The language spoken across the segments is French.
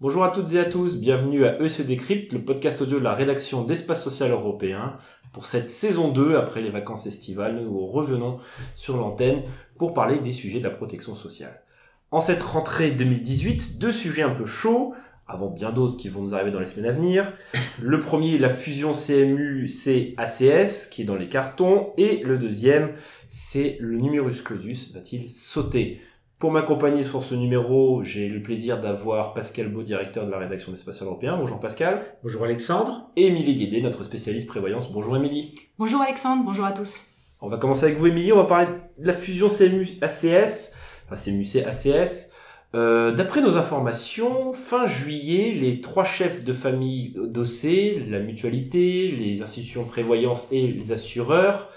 Bonjour à toutes et à tous, bienvenue à EC Décrypte, le podcast audio de la rédaction d'Espace Social Européen. Pour cette saison 2, après les vacances estivales, nous revenons sur l'antenne pour parler des sujets de la protection sociale. En cette rentrée 2018, deux sujets un peu chauds, avant bien d'autres qui vont nous arriver dans les semaines à venir. Le premier, la fusion CMU-CACS, qui est dans les cartons, et le deuxième, c'est le numerus clausus, va-t-il sauter? Pour m'accompagner sur ce numéro, j'ai le plaisir d'avoir Pascal Beau, directeur de la rédaction d'Espace Européen. Bonjour Pascal. Bonjour Alexandre. Et Émilie Guédé, notre spécialiste prévoyance. Bonjour Émilie. Bonjour Alexandre, bonjour à tous. On va commencer avec vous Émilie, on va parler de la fusion CMU-ACS, enfin CMU-ACS. Euh, D'après nos informations, fin juillet, les trois chefs de famille d'OC, la mutualité, les institutions de prévoyance et les assureurs,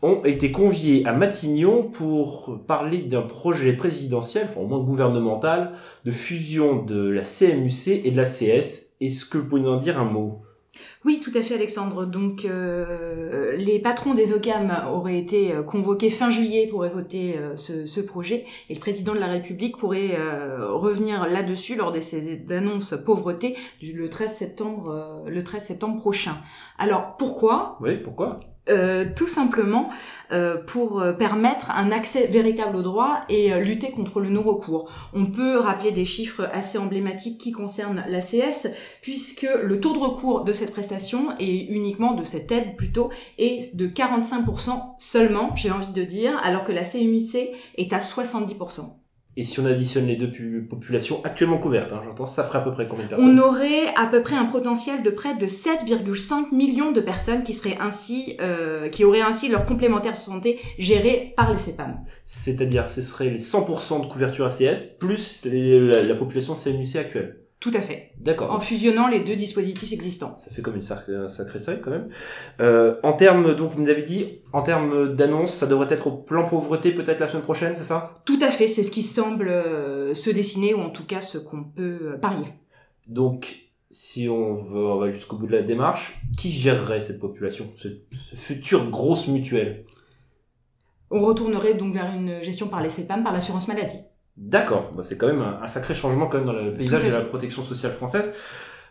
ont été conviés à Matignon pour parler d'un projet présidentiel, enfin au moins gouvernemental, de fusion de la CMUC et de la CS. Est-ce que vous pouvez en dire un mot? Oui, tout à fait, Alexandre. Donc, euh, les patrons des OCAM auraient été euh, convoqués fin juillet pour voter euh, ce, projet, et le président de la République pourrait revenir là-dessus lors de ses annonces pauvreté le 13 septembre, le 13 septembre prochain. Alors, pourquoi? Oui, pourquoi? Euh, tout simplement euh, pour euh, permettre un accès véritable au droit et lutter contre le non-recours. On peut rappeler des chiffres assez emblématiques qui concernent l'ACS, puisque le taux de recours de cette prestation, et uniquement de cette aide plutôt, est de 45% seulement, j'ai envie de dire, alors que la CMUC est à 70%. Et si on additionne les deux populations actuellement couvertes, hein, j'entends, ça ferait à peu près combien de personnes On aurait à peu près un potentiel de près de 7,5 millions de personnes qui seraient ainsi, euh, qui auraient ainsi leur complémentaire santé gérée par les CEPAM. C'est-à-dire, ce serait les 100% de couverture ACS plus les, la, la population CMUC actuelle. Tout à fait. D'accord. En fusionnant les deux dispositifs existants. Ça fait comme une sacrée, un sacré seuil quand même. Euh, en termes, donc vous nous avez dit, en termes d'annonce, ça devrait être au plan pauvreté peut-être la semaine prochaine, c'est ça? Tout à fait, c'est ce qui semble euh, se dessiner ou en tout cas ce qu'on peut euh, parier. Donc, si on, veut, on va jusqu'au bout de la démarche, qui gérerait cette population, ce, ce futur grosse mutuelle? On retournerait donc vers une gestion par les CEPAM, par l'assurance maladie. D'accord, bah, c'est quand même un, un, sacré changement quand même dans le paysage de la protection sociale française.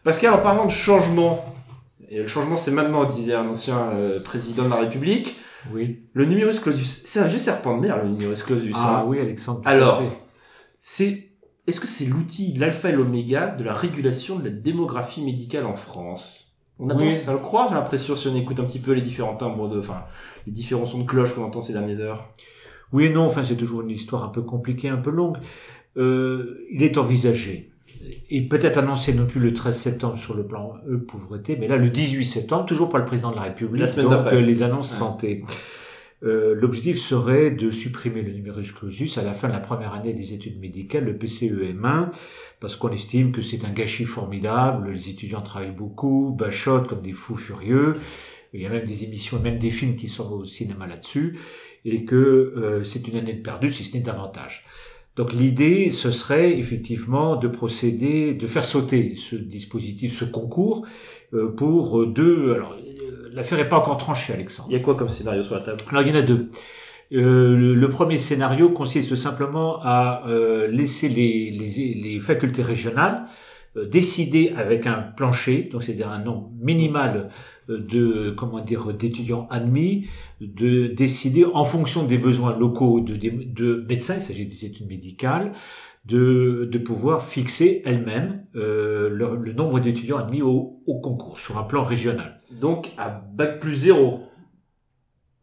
Pascal, en parlant de changement, et le changement c'est maintenant, disait un ancien euh, président de la République, oui. le numerus clausus, c'est un vieux serpent de mer le numerus clausus. Ah hein. oui Alexandre. Alors, c'est est-ce que c'est l'outil, l'alpha et l'oméga de la régulation de la démographie médicale en France? On a Oui. tendance à le croire, j'ai l'impression, si on écoute un petit peu les différents timbres de, enfin, les différents sons de cloche qu'on entend ces dernières heures. Oui et non, enfin c'est toujours une histoire un peu compliquée, un peu longue. Euh, il est envisagé et peut-être annoncé non plus le 13 septembre sur le plan e pauvreté, mais là le 18 septembre, toujours par le président de la République, La semaine donc euh, les annonces Ouais. santé. Euh, L'objectif serait de supprimer le numerus clausus à la fin de la première année des études médicales, le PCEM1, parce qu'on estime que c'est un gâchis formidable, les étudiants travaillent beaucoup, bachotent comme des fous furieux, il y a même des émissions, même des films qui sont au cinéma là-dessus, et que euh, c'est une année de perdu, si ce n'est davantage. Donc l'idée, ce serait effectivement de procéder, de faire sauter ce dispositif, ce concours, euh, pour deux. Alors euh, l'affaire n'est pas encore tranchée, Alexandre. Il y a quoi comme scénario sur la table? Alors il y en a deux. Euh, le, le premier scénario consiste simplement à euh, laisser les, les, les facultés régionales euh, décider avec un plancher, donc c'est-à-dire un nombre minimal euh, de comment dire d'étudiants admis, de décider en fonction des besoins locaux de, de, de médecins, il s'agit des études médicales, de, de pouvoir fixer elles-mêmes euh, le, le nombre d'étudiants admis au, au concours sur un plan régional. Donc à bac plus zéro.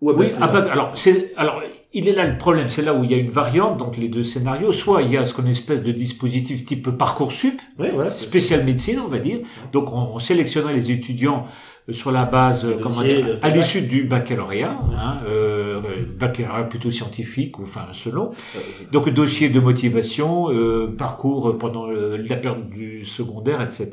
Ou à Oui, bac plus à bac- alors c'est alors il est là le problème, c'est là où il y a une variante, donc les deux scénarios. Soit il y a ce qu'on espèce de dispositif type parcoursup, Oui, voilà. spécial médecine, on va dire. Donc on, on sélectionnerait les étudiants euh, sur la base, euh, Le comment dossier, dire, le à l'issue du baccalauréat, hein, euh, baccalauréat plutôt scientifique ou enfin selon. Euh, Donc dossier de motivation, euh, parcours pendant la période du secondaire, etc.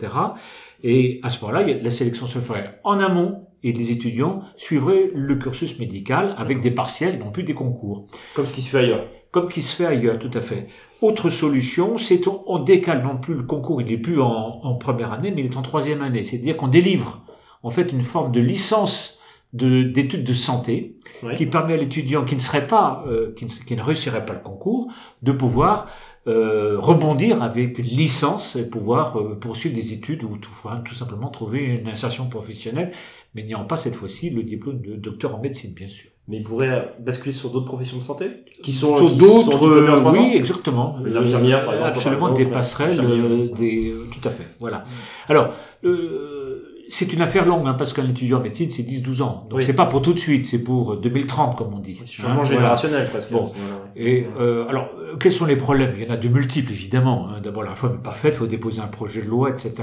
Et à ce moment-là, la sélection se ferait en amont et les étudiants suivraient le cursus médical avec des partiels, non plus des concours, Comme ce qui se fait ailleurs. comme qui se fait ailleurs, tout à fait. Autre solution, c'est on, on décale non plus le concours, il n'est plus en, en première année, mais il est en troisième année. C'est-à-dire qu'on délivre en fait une forme de licence de- d'études de, santé Oui. qui permet à l'étudiant qui ne serait pas, euh, qui, ne, qui ne réussirait pas le concours, de pouvoir euh, rebondir avec une licence et pouvoir euh, poursuivre des études ou tout, simplement trouver une insertion professionnelle, mais n'ayant pas cette fois-ci le diplôme de docteur en médecine, bien sûr. Mais il pourrait basculer sur d'autres professions de santé qui sont Sur d'autres, euh, ans oui, exactement. Les infirmières, par exemple, absolument par des passerelles, euh, des, euh, tout à fait. Voilà. Alors, euh, c'est une affaire longue, hein, parce qu'un étudiant en médecine, c'est 10-12 ans. Donc, Oui. c'est pas pour tout de suite, c'est pour euh, 2030, comme on dit. Changement Hein, voilà. générationnel presque. Bon. Et euh, alors, euh, quels sont les problèmes? Il y en a de multiples, évidemment. hein. D'abord, la réforme n'est pas faite, il faut déposer un projet de loi, etc.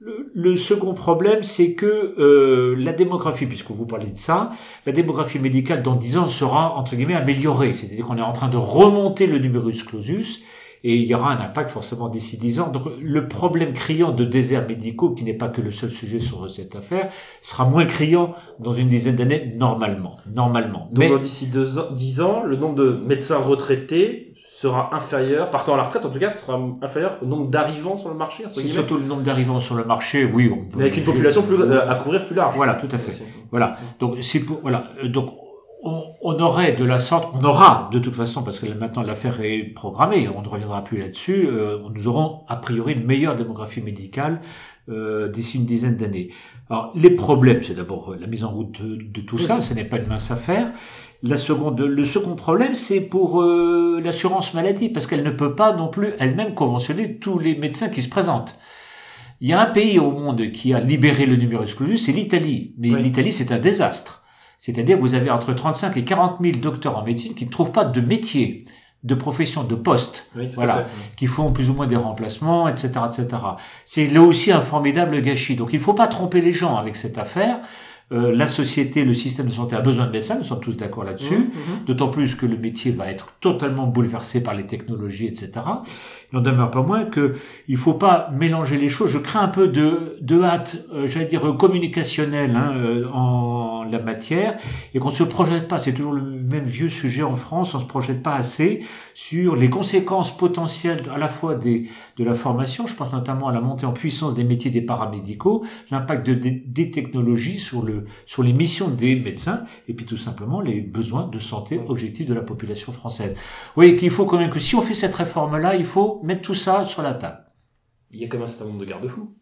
Le, le second problème, c'est que euh, la démographie, puisque vous parlez de ça, la démographie médicale dans 10 ans sera, entre guillemets, améliorée. C'est-à-dire qu'on est en train de remonter le numerus clausus, et il y aura un impact forcément d'ici 10 ans. Donc le problème criant de déserts médicaux, qui n'est pas que le seul sujet sur cette affaire, sera moins criant dans une dizaine d'années, normalement. Normalement. Donc dans d'ici deux ans, 10 ans, le nombre de médecins retraités sera inférieur, partant à la retraite en tout cas, sera inférieur au nombre d'arrivants sur le marché, C'est surtout le nombre d'arrivants sur le marché, oui, on peut. mais avec une population plus, euh, à couvrir plus large. Voilà, tout à fait. Voilà. Donc c'est pour voilà. Euh, Donc on, on aurait de la sorte, on aura de toute façon parce que maintenant l'affaire est programmée, on ne reviendra plus là-dessus. euh, nous aurons a priori une meilleure démographie médicale euh, d'ici une dizaine d'années. Alors les problèmes, c'est d'abord euh, la mise en route de, de tout Oui, ça. Ce n'est pas une mince affaire. La seconde, le second problème, c'est pour euh, l'assurance maladie, parce qu'elle ne peut pas non plus elle-même conventionner tous les médecins qui se présentent. Il y a un pays au monde qui a libéré le numerus clausus, c'est l'Italie. Mais Oui. l'Italie, c'est un désastre. C'est-à-dire que vous avez entre 35 et 40 000 docteurs en médecine qui ne trouvent pas de métier, de profession, de poste, Oui, Voilà. fait. qui font plus ou moins des remplacements, etc., etc. C'est là aussi un formidable gâchis. Donc il ne faut pas tromper les gens avec cette affaire. Euh, la société, le système de santé a besoin de médecins, nous sommes tous d'accord là-dessus. Mhm, mhm. D'autant plus que le métier va être totalement bouleversé par les technologies, etc. N'en demeure pas moins que il faut pas mélanger les choses. Je crains un peu de, de hâte, euh, j'allais dire communicationnelle hein, euh, en la matière, et qu'on se projette pas. C'est toujours le même vieux sujet en France. On se projette pas assez sur les conséquences potentielles à la fois des de la formation. Je pense notamment à la montée en puissance des métiers des paramédicaux, l'impact de- des, des technologies sur le sur les missions des médecins et puis tout simplement les besoins de santé objectifs de la population française. Vous voyez qu'il faut quand même que si on fait cette réforme-là, il faut mettre tout ça sur la table. Il y a quand même un certain nombre de garde-fous.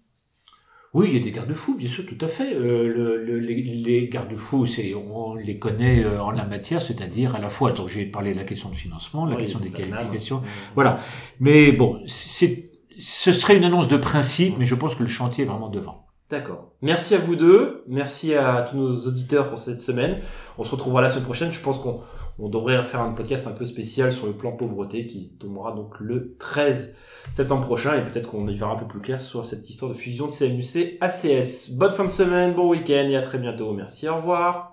Oui, il y a des garde-fous, bien sûr, tout à fait. Euh, le- le- les, les garde-fous, on les connaît euh, en la matière, c'est-à-dire à la fois, donc j'ai parlé de la question de financement, la Oui, question des la qualifications, Mhm. voilà. Mais bon, c'est ce serait une annonce de principe, mais je pense que le chantier est vraiment devant. D'accord. Merci à vous deux. Merci à tous nos auditeurs pour cette semaine. On se retrouvera la semaine prochaine. Je pense qu'on on devrait faire un podcast un peu spécial sur le plan pauvreté qui tombera donc le 13 septembre prochain et peut-être qu'on y verra un peu plus clair sur cette histoire de fusion de CMUC ACS. Bonne fin de semaine, bon week-end et à très bientôt. Merci, au revoir.